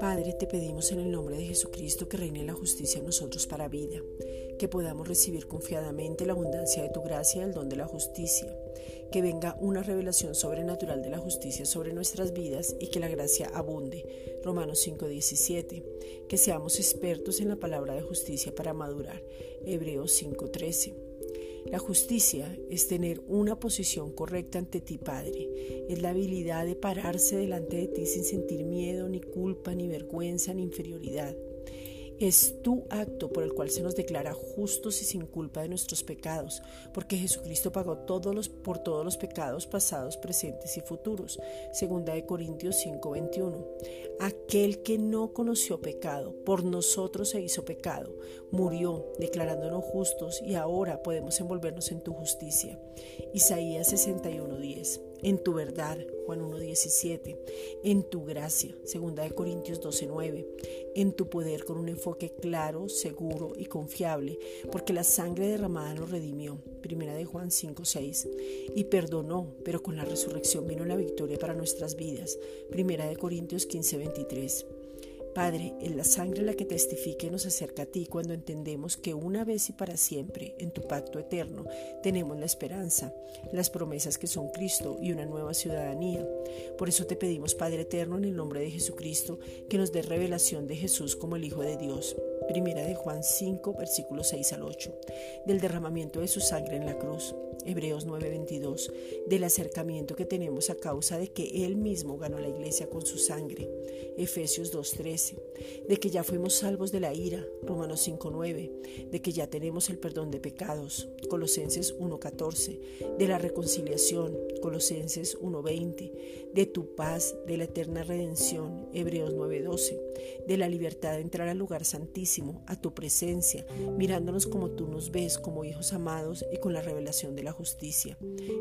Padre, te pedimos en el nombre de Jesucristo que reine la justicia en nosotros para vida, que podamos recibir confiadamente la abundancia de tu gracia y el don de la justicia, que venga una revelación sobrenatural de la justicia sobre nuestras vidas y que la gracia abunde. Romanos 5:17, que seamos expertos en la palabra de justicia para madurar. Hebreos 5:13 la justicia es tener una posición correcta ante ti, Padre. Es la habilidad de pararse delante de ti sin sentir miedo, ni culpa, ni vergüenza, ni inferioridad. Es tu acto por el cual se nos declara justos y sin culpa de nuestros pecados, porque Jesucristo pagó todos por todos los pecados pasados, presentes y futuros. Segunda de Corintios 5:21. Aquel que no conoció pecado, por nosotros se hizo pecado, murió declarándonos justos y ahora podemos envolvernos en tu justicia. Isaías 61:10 en tu verdad, Juan 1.17, en tu gracia, 2 de Corintios 12.9, en tu poder con un enfoque claro, seguro y confiable, porque la sangre derramada nos redimió, 1 de Juan 5.6, y perdonó, pero con la resurrección vino la victoria para nuestras vidas, 1 de Corintios 15.23. Padre, es la sangre la que testifica y nos acerca a ti cuando entendemos que una vez y para siempre, en tu pacto eterno, tenemos la esperanza, las promesas que son Cristo y una nueva ciudadanía. Por eso te pedimos, Padre eterno, en el nombre de Jesucristo, que nos dé revelación de Jesús como el Hijo de Dios. Primera de Juan 5, versículos 6 al 8, del derramamiento de su sangre en la cruz Hebreos 9:22, del acercamiento que tenemos a causa de que Él mismo ganó la iglesia con su sangre. Efesios 2:13, de que ya fuimos salvos de la ira. Romanos 5:9, de que ya tenemos el perdón de pecados. Colosenses 1:14, de la reconciliación. Colosenses 1:20, de tu paz, de la eterna redención. Hebreos 9:12, de la libertad de entrar al lugar santísimo, a tu presencia, mirándonos como tú nos ves, como hijos amados y con la revelación de la justicia.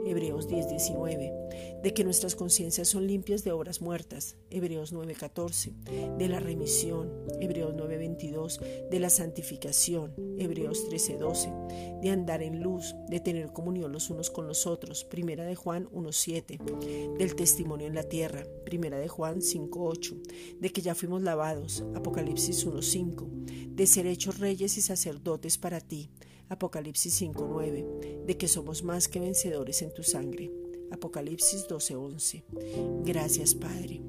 Hebreos 10:19. De que nuestras conciencias son limpias de obras muertas. Hebreos 9:14. De la remisión. Hebreos 9:22. De la santificación. Hebreos 13:12. De andar en luz, de tener comunión los unos con los otros. Primera de Juan 1:7. Del testimonio en la tierra. Primera de Juan 5:8. De que ya fuimos lavados. Apocalipsis 1:5. De ser hechos reyes y sacerdotes para ti. Apocalipsis 5.9, de que somos más que vencedores en tu sangre. Apocalipsis 12.11. Gracias Padre.